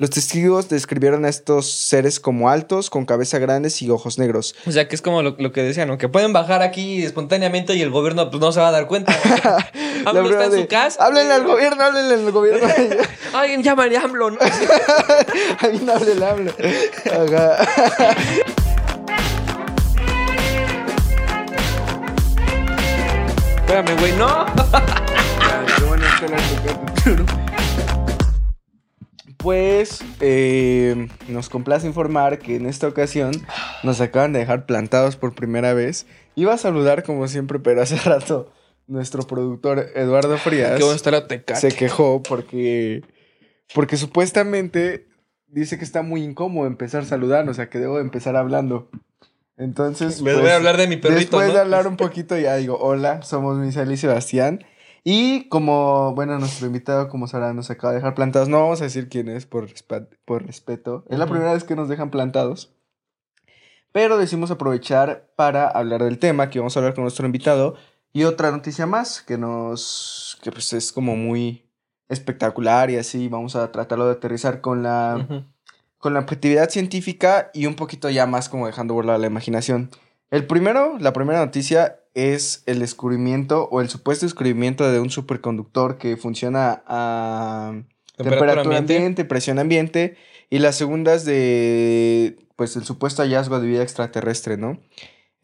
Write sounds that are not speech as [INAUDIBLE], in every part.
Los testigos describieron a estos seres como altos, con cabeza grandes y ojos negros. O sea, que es como lo, lo que decían, ¿no? Que pueden bajar aquí espontáneamente y el gobierno pues, no se va a dar cuenta. AMLO prueba [LAUGHS] está en de, su casa. Háblenle al gobierno, háblenle al gobierno. [LAUGHS] Alguien llámale a AMLO, ¿no? [LAUGHS] Alguien háblenle, háblenle. Ajá. Espérame, güey, no. Pues eh, nos complace informar que en esta ocasión nos acaban de dejar plantados por primera vez. Iba a saludar como siempre, pero hace [LAUGHS] rato nuestro productor Eduardo Frías se quejó porque, porque supuestamente dice que está muy incómodo empezar saludando, o sea que debo empezar hablando. Entonces, Me pues, voy a hablar de mi perrito, Después ¿no? de hablar un poquito, ya digo, hola, somos Misael y Sebastián. Y como, bueno, nuestro invitado, como sabrán, nos acaba de dejar plantados. No vamos a decir quién es por, respeto. Es la primera vez que nos dejan plantados. Pero decimos aprovechar para hablar del tema, que vamos a hablar con nuestro invitado. Y otra noticia más, que nos, que pues es como muy espectacular y así. Vamos a tratarlo de aterrizar con la con la objetividad científica y un poquito ya más como dejando volar la imaginación. El primero, la primera noticia es el descubrimiento o el supuesto descubrimiento de un superconductor que funciona a temperatura, ambiente. presión ambiente. Y la segunda es de, pues, el supuesto hallazgo de vida extraterrestre, ¿no?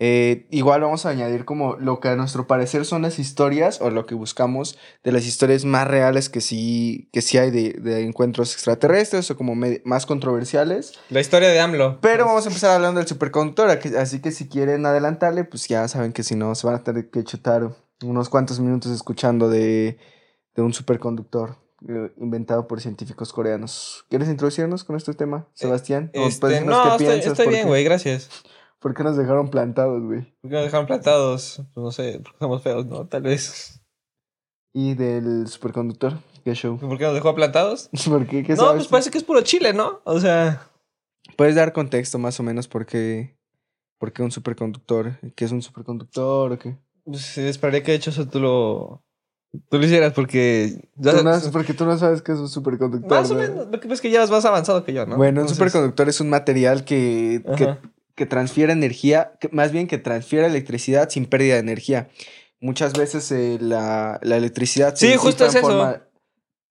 Eh, igual vamos a añadir como lo que a nuestro parecer son las historias o lo que buscamos de las historias más reales que sí, que sí hay de, de encuentros extraterrestres o como más controversiales. La historia de AMLO. Pero vamos a empezar hablando del superconductor, así que si quieren adelantarle, pues ya saben que si no se van a tener que chutar unos cuantos minutos escuchando de, de un superconductor eh, inventado por científicos coreanos. ¿Quieres introducirnos con este tema, Sebastián? ¿O Este, no, estoy, estoy ¿Por bien, güey, gracias. ¿Por qué nos dejaron plantados, güey? ¿Por qué nos dejaron plantados? Pues no sé, porque somos feos, ¿no? Tal vez. Y del superconductor, ¿qué show? ¿Por qué nos dejó plantados? [LAUGHS] ¿Por qué? ¿Qué No, sabes pues parece que es puro chile, ¿no? O sea, ¿Puedes dar contexto más o menos por qué, por qué un superconductor? ¿Qué es un superconductor o qué? pues, esperaría que de hecho eso tú lo. Tú lo hicieras porque. ya- Tú no- porque tú no sabes qué es un superconductor. más o ¿no? menos. Lo que pasa es que ya vas más avanzado que yo, ¿no? Bueno, un Entonces, superconductor es un material que. Que transfiere energía, que- más bien que transfiere electricidad sin pérdida de energía. Muchas veces eh, la, la electricidad Sí, disipa justo es en eso. forma-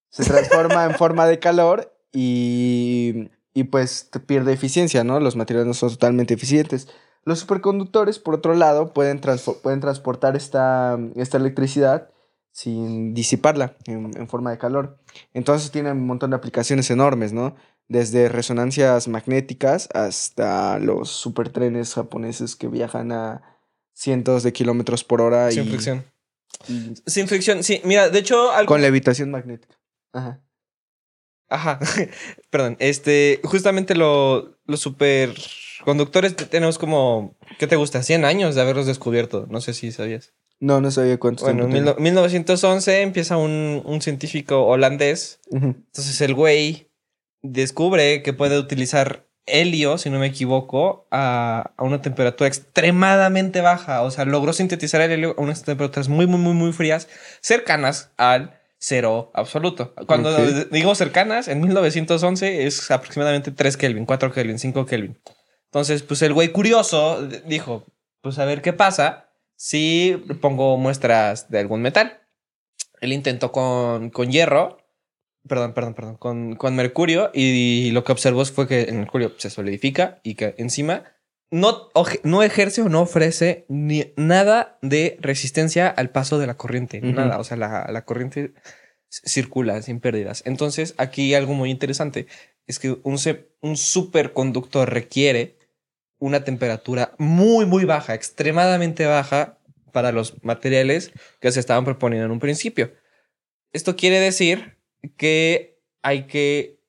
se transforma en forma de calor y, y pues te pierde eficiencia, ¿no? Los materiales no son totalmente eficientes. Los superconductores, por otro lado, pueden, pueden transportar esta, esta electricidad sin disiparla en, en forma de calor. Entonces tienen un montón de aplicaciones enormes, ¿no? Desde resonancias magnéticas hasta los supertrenes japoneses que viajan a cientos de kilómetros por hora Sin y, fricción. y Sin fricción, sí. Mira, de hecho, algo. con levitación magnética. Ajá. Ajá. [LAUGHS] Perdón. Este, justamente lo, los superconductores te- tenemos como. ¿Qué te gusta? 100 años de haberlos descubierto. No sé si sabías. No, no sabía cuánto Bueno, en tiempo mil- 1911 empieza un, un científico holandés. Entonces el güey descubre que puede utilizar helio, si no me equivoco, a, a una temperatura extremadamente baja. O sea, logró sintetizar el helio a unas temperaturas muy, muy, muy, muy frías, cercanas al cero absoluto. Cuando digo cercanas, en 1911 es aproximadamente 3 Kelvin, 4 Kelvin, 5 Kelvin. Entonces, pues el güey curioso dijo, pues a ver qué pasa si pongo muestras de algún metal. Él intentó con, con hierro, perdón, perdón, perdón, con, con mercurio y, lo que observó fue que el mercurio se solidifica y que encima no, oje- no ejerce o no ofrece ni nada de resistencia al paso de la corriente, Ujú. nada, o sea, la, la corriente circula sin pérdidas. Entonces, aquí algo muy interesante es que un, un superconductor requiere una temperatura muy, muy baja, extremadamente baja para los materiales que se estaban proponiendo en un principio. Esto quiere decir que hay que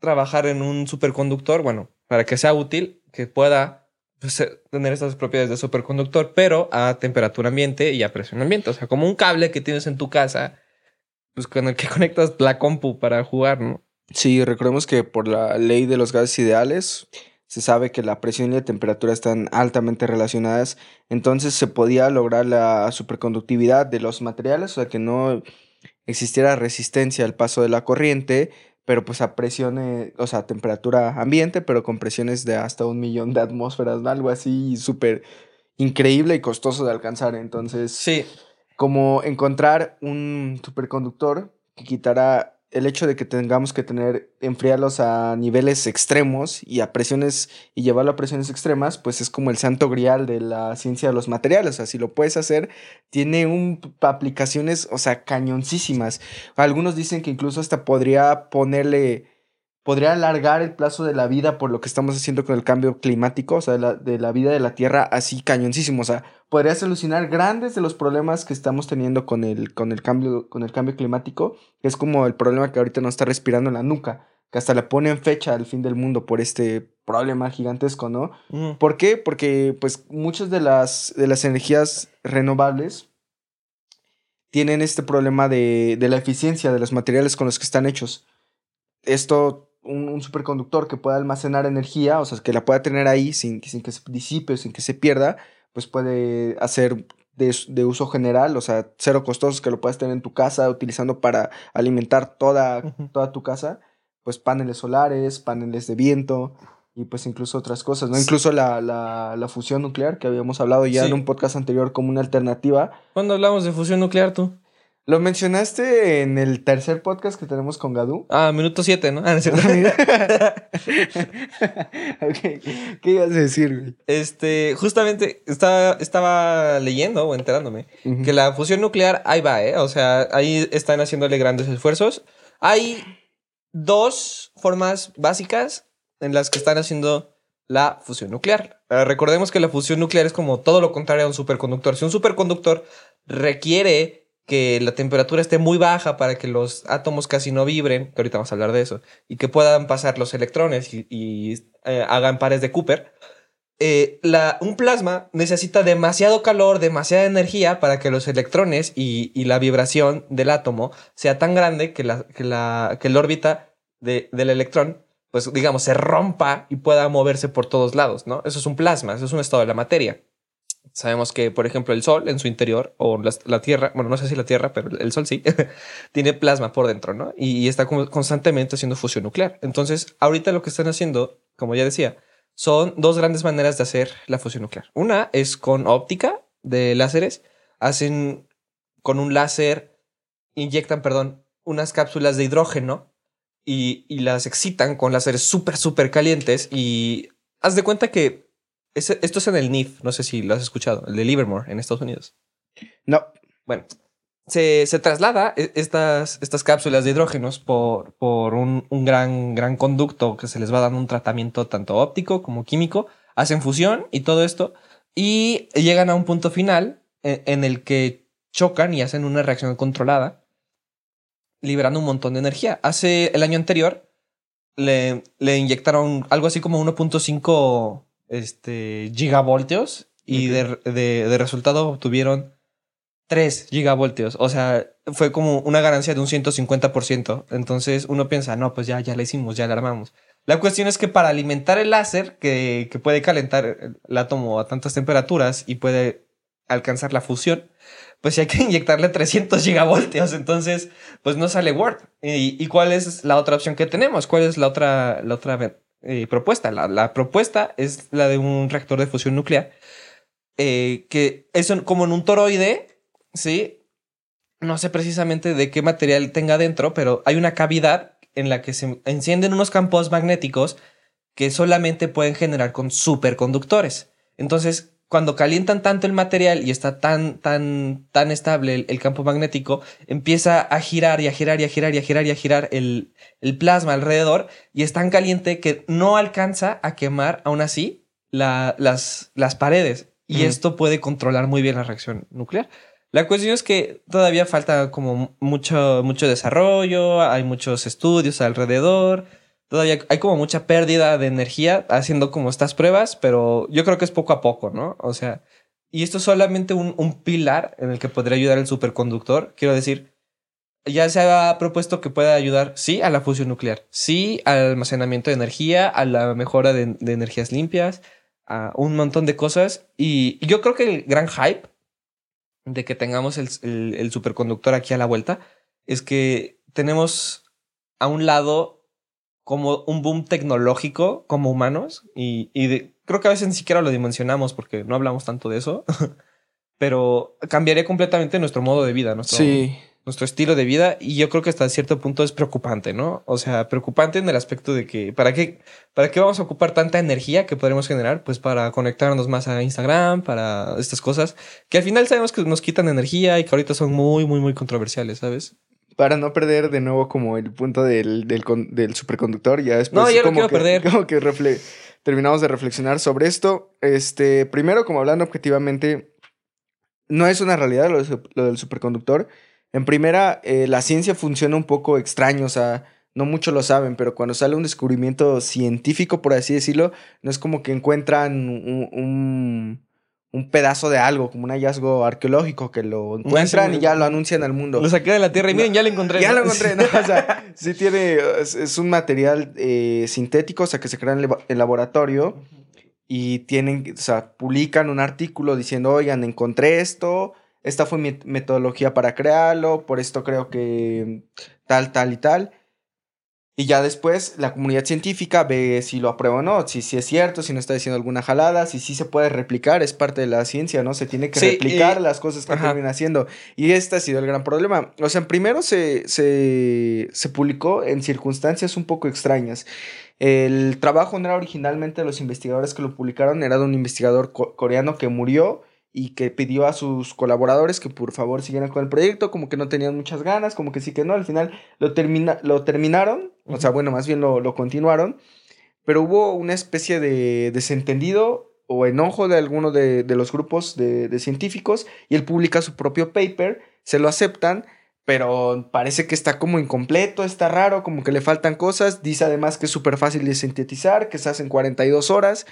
trabajar en un superconductor, bueno, para que sea útil, que pueda pues, eh, tener estas propiedades de superconductor, pero a temperatura ambiente y a presión ambiente. O sea, como un cable que tienes en tu casa, pues con el que [LAUGHS] conectas la compu para jugar, ¿no? Sí, recordemos que por la ley de los gases ideales se sabe que la presión y la temperatura están altamente relacionadas, entonces se podía lograr la superconductividad de los materiales, o sea que no existiera resistencia al paso de la corriente, pero pues a presiones, o sea, a temperatura ambiente, pero con presiones de hasta un millón de atmósferas, algo así súper increíble y costoso de alcanzar. Entonces, Sí. como encontrar un superconductor que quitara el hecho de que tengamos que tener, enfriarlos a niveles extremos y a presiones y llevarlo a presiones extremas, pues es como el santo grial de la ciencia de los materiales. O sea, si lo puedes hacer, tiene un, aplicaciones, o sea, cañoncísimas. Algunos dicen que incluso hasta podría ponerle, podría alargar el plazo de la vida por lo que estamos haciendo con el cambio climático, o sea, de la, de la vida de la Tierra así cañoncísimo. O sea, podría solucionar grandes de los problemas que estamos teniendo con el, con el, cambio, con el cambio climático, que es como el problema que ahorita nos está respirando en la nuca, que hasta le ponen fecha al fin del mundo por este problema gigantesco, ¿no? Mm. ¿Por qué? Porque pues muchas de las, de las energías renovables tienen este problema de, de la eficiencia de los materiales con los que están hechos. Esto, un, un superconductor que pueda almacenar energía, o sea, que la pueda tener ahí sin, que- sin que se disipe sin que se pierda, pues puede hacer de, de uso general, o sea, cero costosos que lo puedas tener en tu casa utilizando para alimentar toda, toda tu casa, pues paneles solares, paneles de viento y pues incluso otras cosas, ¿no? Sí. Incluso la, la, la fusión nuclear que habíamos hablado ya Sí. en un podcast anterior como una alternativa. ¿Cuándo hablamos de fusión nuclear tú? Lo mencionaste en el tercer podcast que tenemos con Gadu. Ah, minuto 7, ¿no? Ah, no es cierto. [LAUGHS] [LAUGHS] Ok, ¿Qué ibas a decir, güey? este, justamente estaba, estaba leyendo o enterándome Ujú. que la fusión nuclear ahí va, ¿eh? O sea, ahí están haciéndole grandes esfuerzos. Hay dos formas básicas en las que están haciendo la fusión nuclear. Eh, recordemos que la fusión nuclear es como todo lo contrario a un superconductor. Si un superconductor requiere que la temperatura esté muy baja para que los átomos casi no vibren, que ahorita vamos a hablar de eso, y que puedan pasar los electrones y, eh, hagan pares de Cooper, eh, un plasma necesita demasiado calor, demasiada energía para que los electrones y, la vibración del átomo sea tan grande que la, que la, que órbita de- del electrón, pues digamos, se rompa y pueda moverse por todos lados, ¿no? Eso es un plasma, eso es un estado de la materia. Sabemos que, por ejemplo, el Sol en su interior, o la, Tierra, bueno, no sé si la Tierra, pero el Sol sí, [LAUGHS] tiene plasma por dentro, ¿no? Y, está constantemente haciendo fusión nuclear. Entonces, ahorita lo que están haciendo, como ya decía, son dos grandes maneras de hacer la fusión nuclear. Una es con óptica de láseres. Hacen con un láser, inyectan, perdón, unas cápsulas de hidrógeno y, y las excitan con láseres súper, súper calientes. Y haz de cuenta que esto es en el NIF, no sé si lo has escuchado, el de Livermore en Estados Unidos. No. Bueno, se, se traslada e- estas, estas cápsulas de hidrógenos por, por un, un gran, gran conducto que se les va dando un tratamiento tanto óptico como químico, hacen fusión y todo esto, y llegan a un punto final en, en el que chocan y hacen una reacción controlada, liberando un montón de energía. Hace el año anterior le, le inyectaron algo así como 1.5 este, gigavoltios y de, de- de resultado obtuvieron 3 gigavoltios. O sea, fue como una ganancia de un 150%. Entonces uno piensa, no, pues ya, ya la hicimos, ya la armamos. La cuestión es que para alimentar el láser, que, que puede calentar el, átomo a tantas temperaturas y puede alcanzar la fusión, pues hay que [LAUGHS] inyectarle 300 gigavoltios. Entonces, pues no sale Word. ¿Y, y cuál es la otra opción que tenemos? ¿Cuál es la otra, la otra eh, propuesta? La, la propuesta es la de un reactor de fusión nuclear, eh, que es como en un toroide, ¿sí? No sé precisamente de qué material tenga dentro, pero hay una cavidad en la que se encienden unos campos magnéticos que solamente pueden generar con superconductores. Entonces, cuando calientan tanto el material y está tan, tan, tan estable el, el campo magnético, empieza a girar y a girar y a girar y a girar y a girar el, el plasma alrededor y es tan caliente que no alcanza a quemar aún así la- las, las paredes. Y Mm. esto puede controlar muy bien la reacción nuclear. La cuestión es que todavía falta como mucho, mucho desarrollo, hay muchos estudios alrededor, todavía hay como mucha pérdida de energía haciendo como estas pruebas, pero yo creo que es poco a poco, ¿no? O sea, y esto es solamente un, un pilar en el que podría ayudar el superconductor. Quiero decir, ya se ha propuesto que pueda ayudar, sí, a la fusión nuclear, sí, al almacenamiento de energía, a la mejora de, energías limpias, a un montón de cosas. Y, yo creo que el gran hype de que tengamos el- el superconductor aquí a la vuelta es que tenemos a un lado como un boom tecnológico como humanos y, y de- creo que a veces ni siquiera lo dimensionamos porque no hablamos tanto de eso, [LAUGHS] pero cambiaría completamente nuestro modo de vida, nuestro, Sí. nuestro estilo de vida y yo creo que hasta cierto punto es preocupante, ¿no? O sea, preocupante en el aspecto de que ¿para qué, para qué vamos a ocupar tanta energía que podremos generar? Pues para conectarnos más a Instagram, para estas cosas que al final sabemos que nos quitan energía y que ahorita son muy, muy, muy controversiales, ¿sabes? Para no perder de nuevo como el punto del, del, con- del superconductor, ya después No, ya no como quiero que, perder. [LAUGHS] Como que refle- terminamos de reflexionar sobre esto. Este, primero, como hablando objetivamente, no es una realidad lo, de lo del superconductor. En primera, eh, la ciencia funciona un poco extraño, o sea, no muchos lo saben, pero cuando sale un descubrimiento científico, por así decirlo, no es como que encuentran un, un- un pedazo de algo, como un hallazgo arqueológico que lo encuentran y ya lo anuncian al mundo. Lo saqué de la tierra y miren, ya lo encontré. Ya ¿no? lo encontré, ¿no? [LAUGHS] O sea, sí tiene, es, es un material eh, sintético, o sea, que se crea en, en laboratorio y tienen, o sea, publican un artículo diciendo, oigan, encontré esto, esta fue mi metodología para crearlo, por esto creo que tal, tal y tal. Y ya después la comunidad científica ve si lo aprueba o no, si, si es cierto, si no está diciendo alguna jalada, si sí se puede replicar, es parte de la ciencia, ¿no? Se tiene que Sí, replicar y- las cosas que Ajá. terminan haciendo. Y este ha sido el gran problema. O sea, primero se, se, se publicó en circunstancias un poco extrañas. El trabajo no era originalmente de los investigadores que lo publicaron, era de un investigador co- coreano que murió y que pidió a sus colaboradores que por favor siguieran con el proyecto, como que no tenían muchas ganas, como que sí que no, al final lo, termina, lo terminaron, o sea, bueno, más bien lo, lo continuaron, pero hubo una especie de desentendido o enojo de alguno de, de los grupos de, de científicos y él publica su propio paper, se lo aceptan, pero parece que está como incompleto, está raro, como que le faltan cosas, dice además que es súper fácil de sintetizar, que se hace en 42 horas.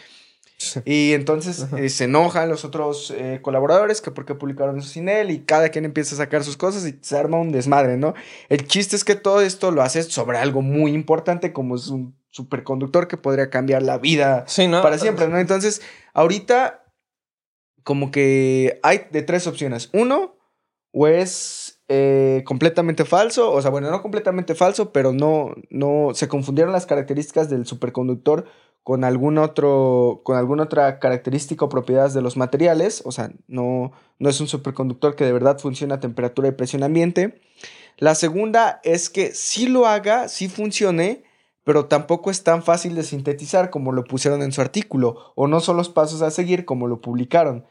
Y entonces eh, se enojan los otros eh, colaboradores que por qué publicaron eso sin él y cada quien empieza a sacar sus cosas y se arma un desmadre, ¿no? El chiste es que todo esto lo haces sobre algo muy importante como es un superconductor que podría cambiar la vida Sí, ¿no? para siempre, ¿no? Entonces, ahorita como que hay de tres opciones. Uno, o es eh, completamente falso, o sea, bueno, no completamente falso, pero no, no, se confundieron las características del superconductor con algún otro, con alguna otra característica o propiedades de los materiales, o sea, no, no es un superconductor que de verdad funciona a temperatura y presión ambiente. La segunda es que sí lo haga, sí funcione, pero tampoco es tan fácil de sintetizar como lo pusieron en su artículo, o no son los pasos a seguir como lo publicaron.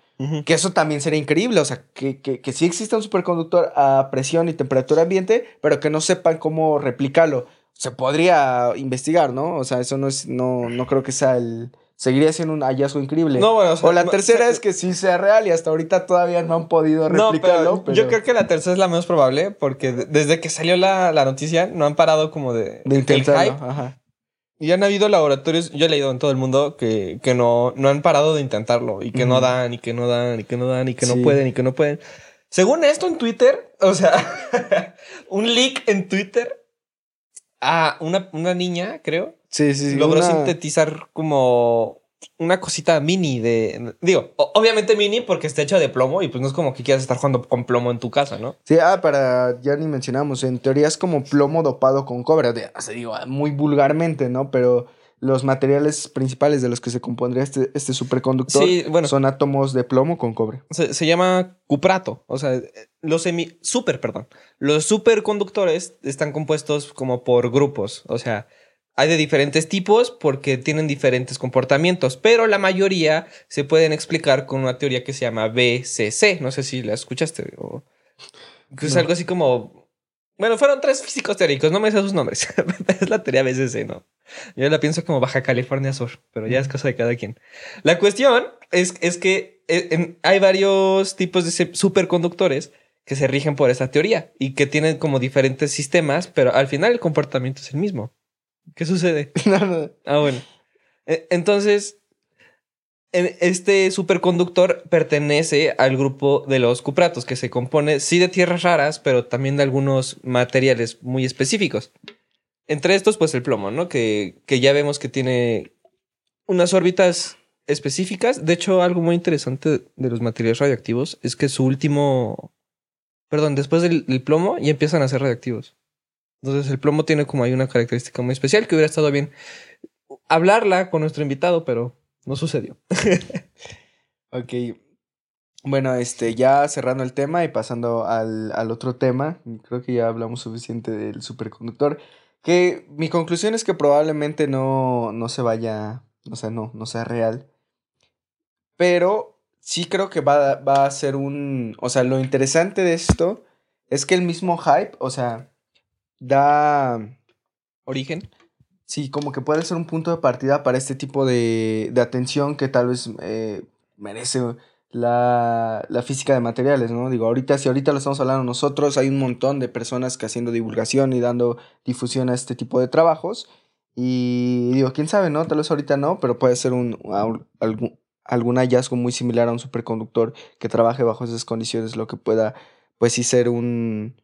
Que eso también sería increíble, o sea, que, que, que sí exista un superconductor a presión y temperatura ambiente, pero que no sepan cómo replicarlo. Se podría investigar, ¿no? O sea, eso no es, no, no creo que sea el... Seguiría siendo un hallazgo increíble. No, bueno, o sea, o la no, tercera se- es que sí sea real y hasta ahorita todavía no han podido No, replicarlo. pero, yo creo que la tercera es la menos probable porque de- desde que salió la, la noticia no han parado como de, De intentarlo. hype. Ajá. Y han habido laboratorios, yo he leído en todo el mundo que, que no, no han parado de intentarlo y que no dan y que no dan y que no dan y que Sí. no pueden y que no pueden. Según esto en Twitter, o sea, [LAUGHS] un leak en Twitter a una, una niña, creo, Sí, sí, sí. logró una- sintetizar como una cosita mini de... Digo, obviamente mini porque está hecha de plomo y pues no es como que quieras estar jugando con plomo en tu casa, ¿no? Sí, ah, para, ya ni mencionamos, en teoría es como plomo dopado con cobre, de, o sea, digo, muy vulgarmente, ¿no? Pero los materiales principales de los que se compondría este, este superconductor Sí, bueno. son átomos de plomo con cobre. Se, se llama cuprato. O sea, los semi... Super, perdón. Los superconductores están compuestos como por grupos. O sea, hay de diferentes tipos porque tienen diferentes comportamientos, pero la mayoría se pueden explicar con una teoría que se llama BCC. No sé si la escuchaste o... que Es No. algo así como... Bueno, fueron tres físicos teóricos, no me sé sus nombres. [LAUGHS] es la teoría BCC, ¿no? Yo la pienso como Baja California Sur, pero ya es cosa de cada quien. La cuestión es, es que en- hay varios tipos de superconductores que se rigen por esa teoría y que tienen como diferentes sistemas, pero al final el comportamiento es el mismo. ¿Qué sucede? [LAUGHS] No, no. Ah, bueno. E- Entonces, en- este superconductor pertenece al grupo de los cupratos, que se compone sí de tierras raras, pero también de algunos materiales muy específicos. Entre estos, pues el plomo, ¿no? Que, que ya vemos que tiene unas órbitas específicas. De hecho, algo muy interesante de los materiales radioactivos es que su último... Perdón, después del, del plomo ya empiezan a ser radioactivos. Entonces el plomo tiene como ahí una característica muy especial que hubiera estado bien hablarla con nuestro invitado, pero no sucedió. [LAUGHS] ok. Bueno, este, ya cerrando el tema y pasando al, al otro tema, creo que ya hablamos suficiente del superconductor. Que mi conclusión es que probablemente no, no se vaya, o sea, no, no sea real. Pero sí creo que va, va a ser un, o sea, lo interesante de esto es que el mismo hype, o sea, da origen. Sí, como que puede ser un punto de partida para este tipo de, de atención que tal vez eh, merece la, la, física de materiales, ¿no? Digo, ahorita, si ahorita lo estamos hablando nosotros, hay un montón de personas que haciendo divulgación y dando difusión a este tipo de trabajos. Y digo, quién sabe, ¿no? Tal vez ahorita no, pero puede ser un, algún, algún hallazgo muy similar a un superconductor que trabaje bajo esas condiciones, lo que pueda, pues sí, ser un,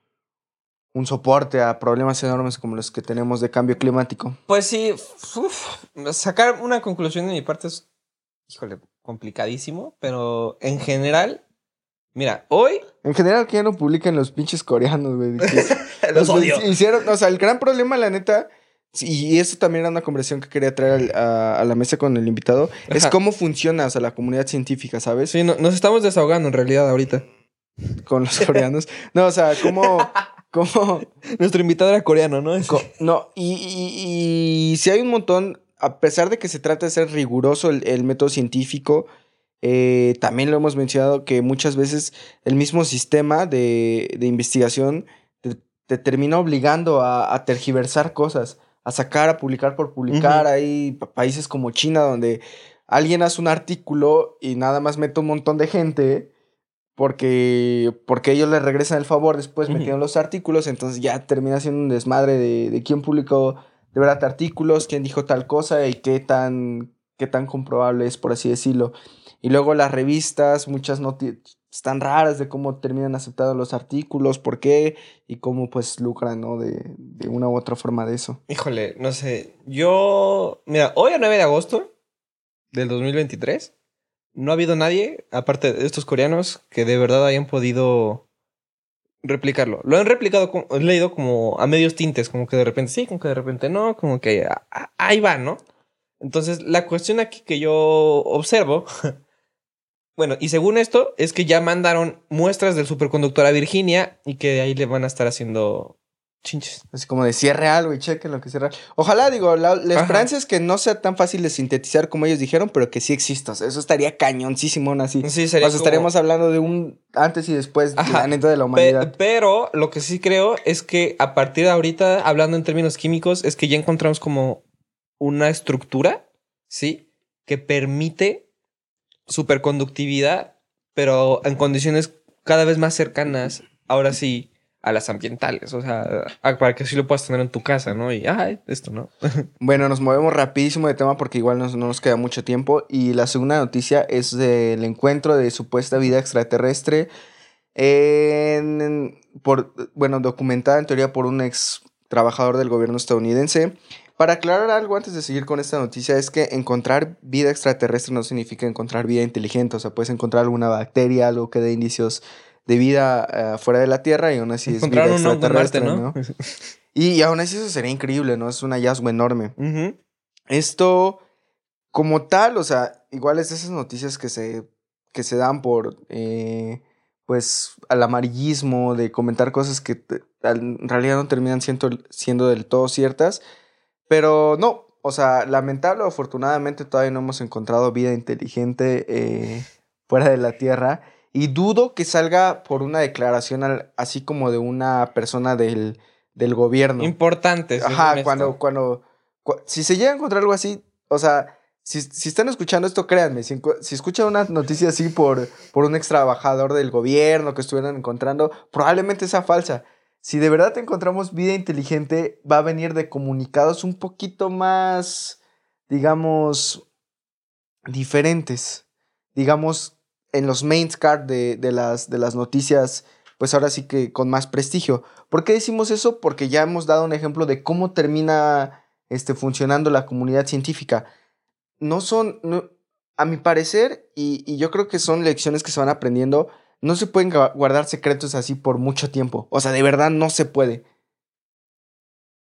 un soporte a problemas enormes como los que tenemos de cambio climático. Pues sí, sacar una conclusión de mi parte es, híjole, complicadísimo, pero en general, mira, hoy... En general que ya no publican los pinches coreanos, güey. [LAUGHS] los, odio. Hicieron, o sea, el gran problema, la neta, y eso también era una conversación que quería traer a, la mesa con el invitado, es cómo funciona, o sea, la comunidad científica, ¿sabes? Sí, nos estamos desahogando en realidad ahorita. Con los coreanos. no, o sea, cómo... [LAUGHS] cómo... Nuestro invitado era coreano, ¿no? No, y, y, si hay un montón, a pesar de que se trata de ser riguroso el, método científico, eh, también lo hemos mencionado que muchas veces el mismo sistema de, de investigación te, termina obligando a, a tergiversar cosas a sacar, a publicar por publicar. Hay países como China donde alguien hace un artículo y nada más mete un montón de gente porque, porque ellos le regresan el favor después metiendo los artículos, entonces ya termina siendo un desmadre de, de quién publicó de verdad artículos, quién dijo tal cosa y qué tan, qué tan comprobable es, por así decirlo. Y luego las revistas, muchas noticias están raras de cómo terminan aceptando los artículos, por qué y cómo pues lucran, ¿no? De, de, una u otra forma de eso. Híjole, no sé. Yo, mira, hoy a 9 de agosto del 2023, no ha habido nadie, aparte de estos coreanos, que de verdad hayan podido replicarlo. Lo han replicado, he leído como a medios tintes, como que de repente sí, como que de repente no, como que ahí va, ¿no? Entonces, la cuestión aquí que yo observo [LAUGHS] Bueno, y según esto, es que ya mandaron muestras del superconductor a Virginia y que de ahí le van a estar haciendo chinches. Así como de cierre algo y chequen lo que cierra. Ojalá, digo, la, esperanza es que no sea tan fácil de sintetizar como ellos dijeron, pero que sí exista. eso estaría cañoncísimo así. Sí, sería. O sea, estaríamos hablando de un antes y después planeta de la humanidad. pero lo que sí creo es que a partir de ahorita, hablando en términos químicos, es que ya encontramos como una estructura, ¿sí? Que permite superconductividad, pero en condiciones cada vez más cercanas, ahora sí, a las ambientales, o sea, para que así lo puedas tener en tu casa, ¿no? Y, ay, esto, ¿no? [LAUGHS] bueno, nos movemos rapidísimo de tema porque igual no nos queda mucho tiempo. Y la segunda noticia es del encuentro de supuesta vida extraterrestre, por, bueno, documentada en teoría por un ex trabajador del gobierno estadounidense. Para aclarar algo antes de seguir con esta noticia, es que encontrar vida extraterrestre no significa encontrar vida inteligente. O sea, puedes encontrar alguna bacteria, algo que dé indicios de vida eh, fuera de la Tierra y aún así es vida extraterrestre, ¿no? [LAUGHS] Y, aún así eso sería increíble, ¿no? Es un hallazgo enorme. Esto, como tal, o sea, igual es esas noticias que se, que se dan por, eh, pues, al amarillismo, de comentar cosas que en realidad no terminan siendo, siendo del todo ciertas. Pero no, o sea, lamentable o afortunadamente todavía no hemos encontrado vida inteligente eh, fuera de la Tierra. Y dudo que salga por una declaración así como de una persona del, del gobierno. Importante. Ajá, cuando, cuando, si se llega a encontrar algo así, o sea, si, si están escuchando esto, créanme, si, si, escuchan una noticia así por, por un ex trabajador del gobierno que estuvieran encontrando, probablemente sea falsa si de verdad encontramos vida inteligente, va a venir de comunicados un poquito más, digamos, diferentes. Digamos, en los main card de, las, de las noticias, pues ahora sí que con más prestigio. ¿Por qué decimos eso? Porque ya hemos dado un ejemplo de cómo termina este, funcionando la comunidad científica. No son, a mi parecer, y, y yo creo que son lecciones que se van aprendiendo, no se pueden guardar secretos así por mucho tiempo. O sea, de verdad no se puede.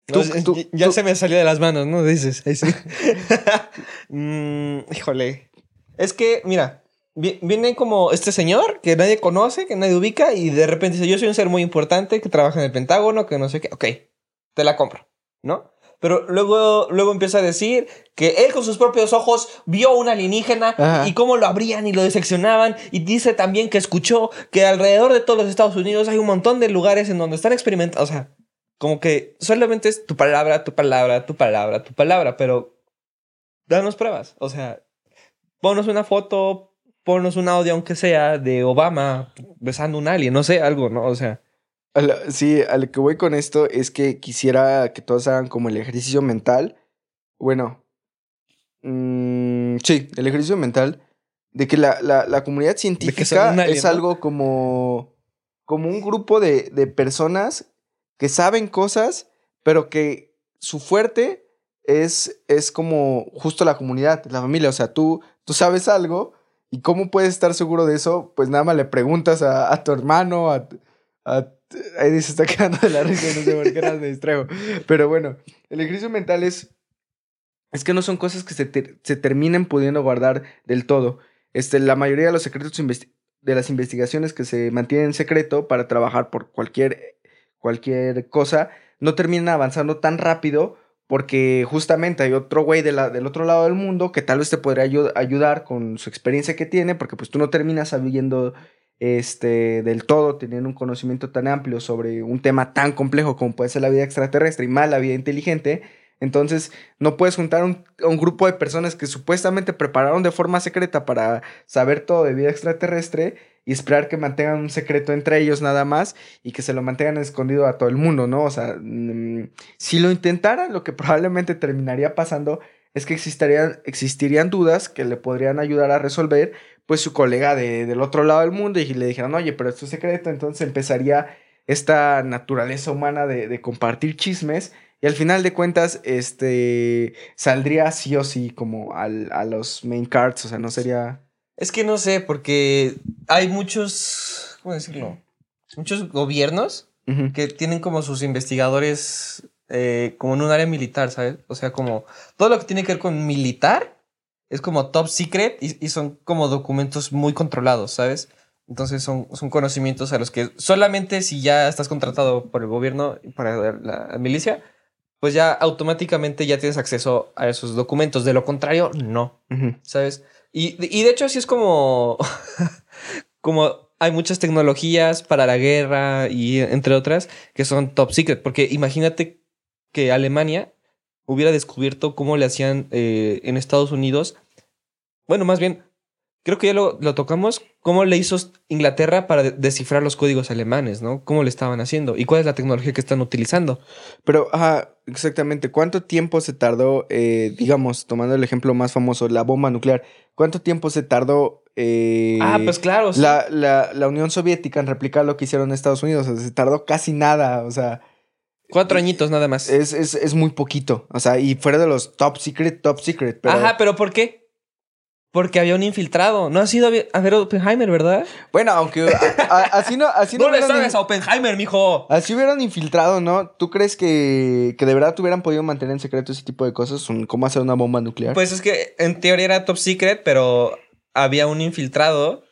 No, Tú- ya- tú- ya tú- se me salió de las manos, ¿no? Dices. Ahí sí. [LAUGHS] Mm, híjole. Es que, mira, viene como este señor que nadie conoce, que nadie ubica, y de repente dice: Yo soy un ser muy importante que trabaja en el Pentágono, que no sé qué. Ok, te la compro, ¿no? Pero luego, luego empieza a decir que él con sus propios ojos vio un alienígena Ajá. y cómo lo abrían y lo diseccionaban. Y dice también que escuchó que alrededor de todos los Estados Unidos hay un montón de lugares en donde están experimentando. O sea, como que solamente es tu palabra, tu palabra, tu palabra, tu palabra, pero danos pruebas. O sea, ponnos una foto, ponnos un audio, aunque sea, de Obama besando un alien, no sé, algo, ¿no? O sea, A la- sí, a lo que voy con esto es que quisiera que todos hagan como el ejercicio mental. Bueno, mm, sí, el ejercicio mental de que la, la- la comunidad científica alien, es algo como, como un grupo de, de personas que saben cosas, pero que su fuerte es, es como justo la comunidad, la familia. O sea, tú, tú sabes algo y cómo puedes estar seguro de eso, pues nada más le preguntas a, a tu hermano, a, a Eddie se está quedando de la risa, no sé por qué me distraigo. Pero bueno, el ejercicio mental es. Es que no son cosas que se, ter- se terminen pudiendo guardar del todo. Este, la mayoría de los secretos de las investigaciones que se mantienen en secreto para trabajar por cualquier, cualquier cosa no terminan avanzando tan rápido porque justamente hay otro güey del otro lado del mundo que tal vez te podría ayu- ayudar con su experiencia que tiene porque pues tú no terminas sabiendo este, del todo, teniendo un conocimiento tan amplio sobre un tema tan complejo como puede ser la vida extraterrestre y más la vida inteligente. Entonces, no puedes juntar un, un grupo de personas que supuestamente prepararon de forma secreta para saber todo de vida extraterrestre y esperar que mantengan un secreto entre ellos nada más y que se lo mantengan escondido a todo el mundo, ¿no? O sea, mm, si lo intentaran, lo que [LAUGHS] probablemente terminaría pasando es que existirían, dudas que le podrían ayudar a resolver, pues su colega de- del otro lado del mundo y le dijeran, oye, pero esto es secreto, entonces empezaría esta naturaleza humana de compartir chismes y al final de cuentas, este, saldría sí o sí como al- a los main cards, o sea, no sería... es que no sé, porque hay muchos, ¿cómo decirlo? Muchos gobiernos Ujú. que tienen como sus investigadores eh, como en un área militar, ¿sabes? O sea, como todo lo que tiene que ver con militar es como top secret y, y son como documentos muy controlados, ¿sabes? Entonces son, son conocimientos a los que solamente si ya estás contratado por el gobierno, para la milicia, pues ya automáticamente ya tienes acceso a esos documentos. De lo contrario, no. ¿sabes? Y, y de hecho así es como, [LAUGHS] como hay muchas tecnologías para la guerra y entre otras que son top secret, porque imagínate que Alemania hubiera descubierto cómo le hacían eh, en Estados Unidos, bueno, más bien, creo que ya lo, lo tocamos, cómo le hizo Inglaterra para de- descifrar los códigos alemanes, ¿no? ¿Cómo le estaban haciendo? ¿Y cuál es la tecnología que están utilizando? Pero, ajá, exactamente. ¿Cuánto tiempo se tardó, eh, digamos, tomando el ejemplo más famoso, la bomba nuclear? ¿Cuánto tiempo se tardó eh, ah, pues claro. sí. la, la, la Unión Soviética en replicar lo que hicieron en Estados Unidos? O sea, se tardó casi nada, o sea, Cuatro añitos nada más. es, es, es muy poquito. O sea, y fuera de los top secret, top secret. Pero, Ajá, pero ¿por qué? Porque había un infiltrado. No ha sido a ver- Oppenheimer, ¿verdad? Bueno, aunque a- a- así no, así [LAUGHS] no, no le sabes in- a Oppenheimer, mijo. Así hubieran infiltrado, ¿no? ¿Tú crees que, que de verdad hubieran podido mantener en secreto ese tipo de cosas? ¿Cómo hacer una bomba nuclear? Pues es que en teoría era top secret, pero había un infiltrado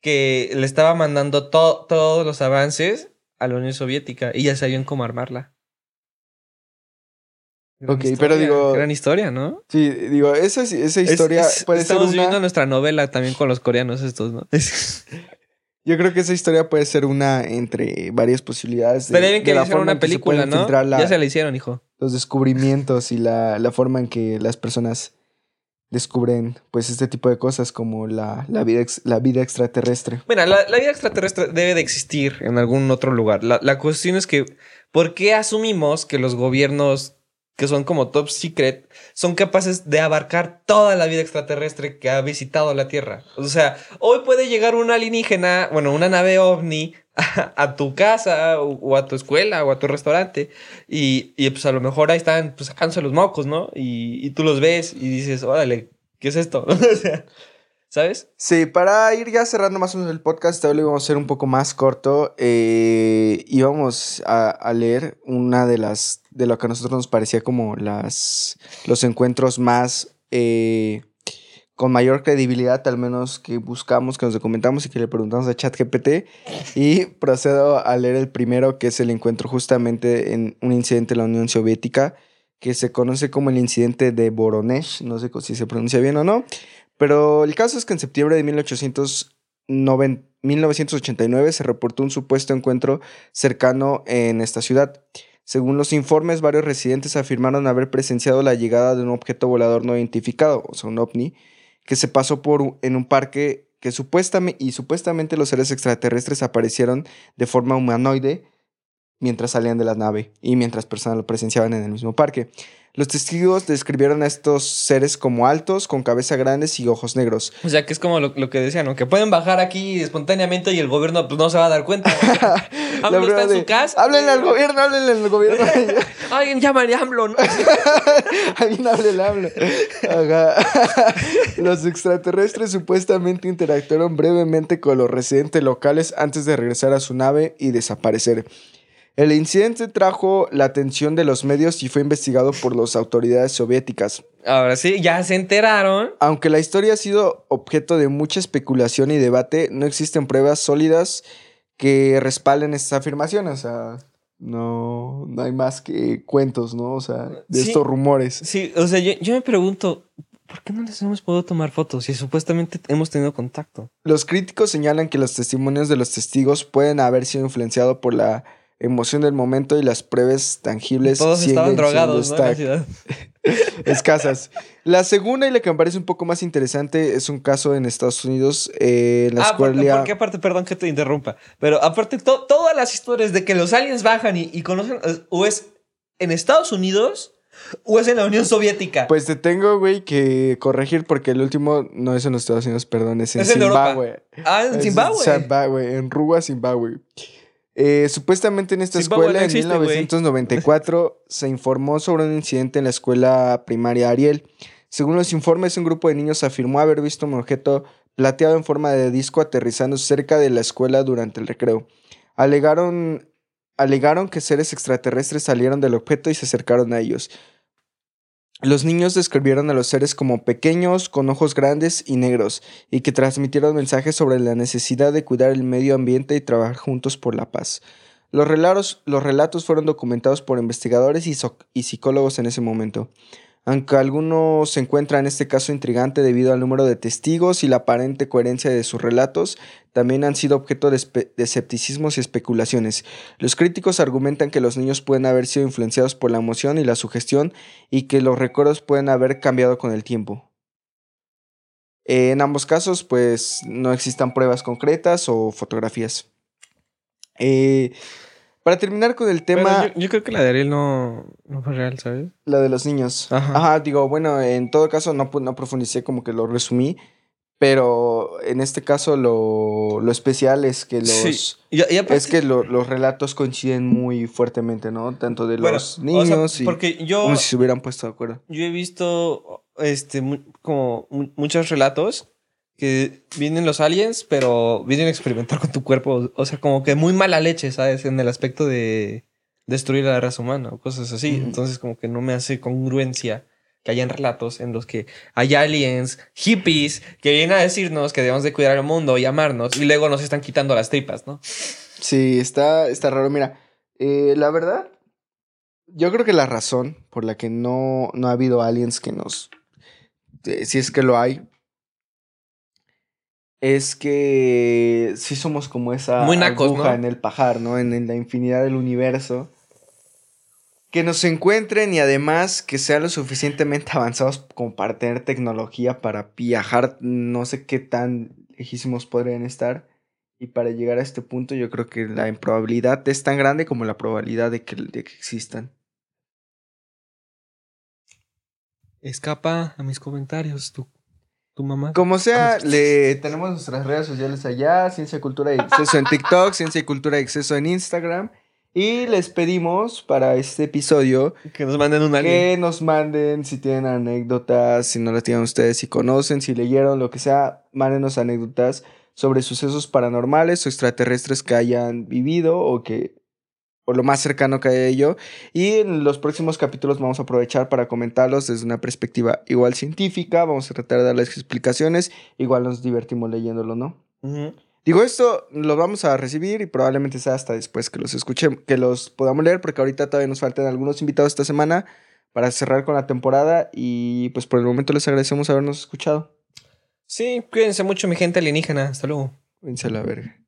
que le estaba mandando to- todos los avances a la Unión Soviética y ya sabían cómo armarla. Ok, historia, pero digo- Gran historia, ¿no? sí, digo, esa, esa Es- historia es- puede ser estamos una... viviendo nuestra novela también con los coreanos estos, ¿no? [LAUGHS] Yo creo que esa historia puede ser una entre varias posibilidades. Estaría bien que de la hicieran forma una se película, ¿no? la- Ya se la hicieron, hijo. los descubrimientos y la, la forma en que las personas descubren pues este tipo de cosas como la, la, vida, ex- la vida extraterrestre. Mira, la, la vida extraterrestre debe de existir en algún otro lugar. La, la cuestión es que, ¿por qué asumimos que los gobiernos que son como top secret son capaces de abarcar toda la vida extraterrestre que ha visitado la Tierra? O sea, hoy puede llegar un alienígena, bueno, una nave ovni [LAUGHS] a, tu casa o, o a tu escuela o a tu restaurante y, y, pues a lo mejor ahí están pues sacándose los mocos, ¿no? Y, y tú los ves y dices, órale, ¿qué es esto? [LAUGHS] o sea, ¿Sabes? Sí, para ir ya cerrando más o menos el podcast, lo íbamos a hacer un poco más corto. Eh, íbamos a, a leer una de las, de lo que a nosotros nos parecía como las, los encuentros más, eh, con mayor credibilidad, al menos que buscamos, que nos documentamos y que le preguntamos a ChatGPT. Y procedo a leer el primero, que es el encuentro justamente en un incidente en la Unión Soviética, que se conoce como el incidente de Voronezh, no sé si se pronuncia bien o no. Pero el caso es que en septiembre de 1989 se reportó un supuesto encuentro cercano en esta ciudad. Según los informes, varios residentes afirmaron haber presenciado la llegada de un objeto volador no identificado, o sea, un ovni, que se pasó por en un parque que supuestamente y supuestamente los seres extraterrestres aparecieron de forma humanoide mientras salían de la nave y mientras personas lo presenciaban en el mismo parque. Los testigos describieron a estos seres como altos, con cabeza grandes y ojos negros. O sea, que es como lo, lo que decían, ¿no? Que pueden bajar aquí espontáneamente y el gobierno pues, no se va a dar cuenta. [LAUGHS] AMLO está en de, su casa. Háblenle al gobierno, háblenle al gobierno. [LAUGHS] Alguien llámale a AMLO, ¿no? [LAUGHS] Alguien háblenle a AMLO. Los extraterrestres supuestamente interactuaron brevemente con los residentes locales antes de regresar a su nave y desaparecer. El incidente trajo la atención de los medios y fue investigado por las autoridades soviéticas. Ahora sí, ya se enteraron. Aunque la historia ha sido objeto de mucha especulación y debate, no existen pruebas sólidas que respalden estas afirmaciones. O sea, no, no hay más que cuentos, ¿no? O sea, de Sí. estos rumores. Sí, o sea, yo, yo me pregunto, ¿por qué no les hemos podido tomar fotos si supuestamente hemos tenido contacto? Los críticos señalan que los testimonios de los testigos pueden haber sido influenciados por la emoción del momento y las pruebas tangibles Todos estaban drogados, ¿no? En la [LAUGHS] escasas. La segunda y la que me parece un poco más interesante es un caso en Estados Unidos, eh, en la Ah, por- porque aparte, perdón que te interrumpa, pero aparte to- todas las historias de que los aliens bajan y, y conocen, eh, o es en Estados Unidos o es en la Unión Soviética. Pues te tengo, güey, que corregir porque el último no es en los Estados Unidos, perdón, es en Es en. Zimbabue. ah, en Es Zimbabue. Zimbabue, en Zimbabue. Eh, supuestamente en esta escuela, no en existe, güey. 1994, [LAUGHS] se informó sobre un incidente en la escuela primaria Ariel. Según los informes, un grupo de niños afirmó haber visto un objeto plateado en forma de disco aterrizando cerca de la escuela durante el recreo. Alegaron, alegaron que seres extraterrestres salieron del objeto y se acercaron a ellos. Los niños describieron a los seres como pequeños, con ojos grandes y negros, y que transmitieron mensajes sobre la necesidad de cuidar el medio ambiente y trabajar juntos por la paz. Los relatos, fueron documentados por investigadores y psicólogos en ese momento. Aunque algunos se encuentran en este caso intrigante debido al número de testigos y la aparente coherencia de sus relatos, también han sido objeto de, escepticismos y especulaciones. Los críticos argumentan que los niños pueden haber sido influenciados por la emoción y la sugestión y que los recuerdos pueden haber cambiado con el tiempo. En ambos casos, pues no existan pruebas concretas o fotografías. Eh, para terminar con el tema, yo, yo creo que la de Ariel no, no fue real, ¿sabes? la de los niños. Ajá. Ajá, digo, bueno, en todo caso no, no profundicé, como que lo resumí, pero en este caso lo, lo especial es que los... Sí. Y, y aparte- Es que lo- los relatos coinciden muy fuertemente, ¿no? Tanto de bueno, los o niños sea, y porque yo, como si se hubieran puesto de acuerdo. yo he visto este como mu- muchos relatos que vienen los aliens, pero vienen a experimentar con tu cuerpo. O sea, como que muy mala leche, ¿sabes? En el aspecto de destruir a la raza humana o cosas así. Entonces, como que no me hace congruencia que hayan relatos en los que hay aliens, hippies, que vienen a decirnos que debemos de cuidar el mundo y amarnos y luego nos están quitando las tripas, ¿no? Sí, está, está raro. Mira, eh, la verdad, yo creo que la razón por la que no, no ha habido aliens que nos... eh, si es que lo hay, es que sí somos como esa Muy nacos, aguja ¿no? en el pajar, ¿no? En, en la infinidad del universo. Que nos encuentren y además que sean lo suficientemente [LAUGHS] avanzados como para tener tecnología para viajar, no sé qué tan lejísimos podrían estar. Y para llegar a este punto yo creo que la improbabilidad es tan grande como la probabilidad de que, de que existan. Escapa a mis comentarios, tu, tu mamá. Como sea, le tenemos nuestras redes sociales allá, Ciencia, Cultura y Exceso en TikTok, Ciencia y Cultura y Exceso en Instagram. Y les pedimos para este episodio Que nos manden un alien. que nos manden si tienen anécdotas, si no las tienen ustedes, si conocen, si leyeron, lo que sea, mándenos anécdotas sobre sucesos paranormales o extraterrestres que hayan vivido o que o lo más cercano que haya a ello. Y en los próximos capítulos vamos a aprovechar para comentarlos desde una perspectiva igual científica. Vamos a tratar de darles explicaciones. Igual nos divertimos leyéndolo, ¿no? Digo, esto lo vamos a recibir y probablemente sea hasta después que los escuchemos, que los podamos leer, porque ahorita todavía nos faltan algunos invitados esta semana para cerrar con la temporada. Y pues por el momento les agradecemos habernos escuchado. Sí, cuídense mucho, mi gente alienígena. Hasta luego. Cuídense a la verga.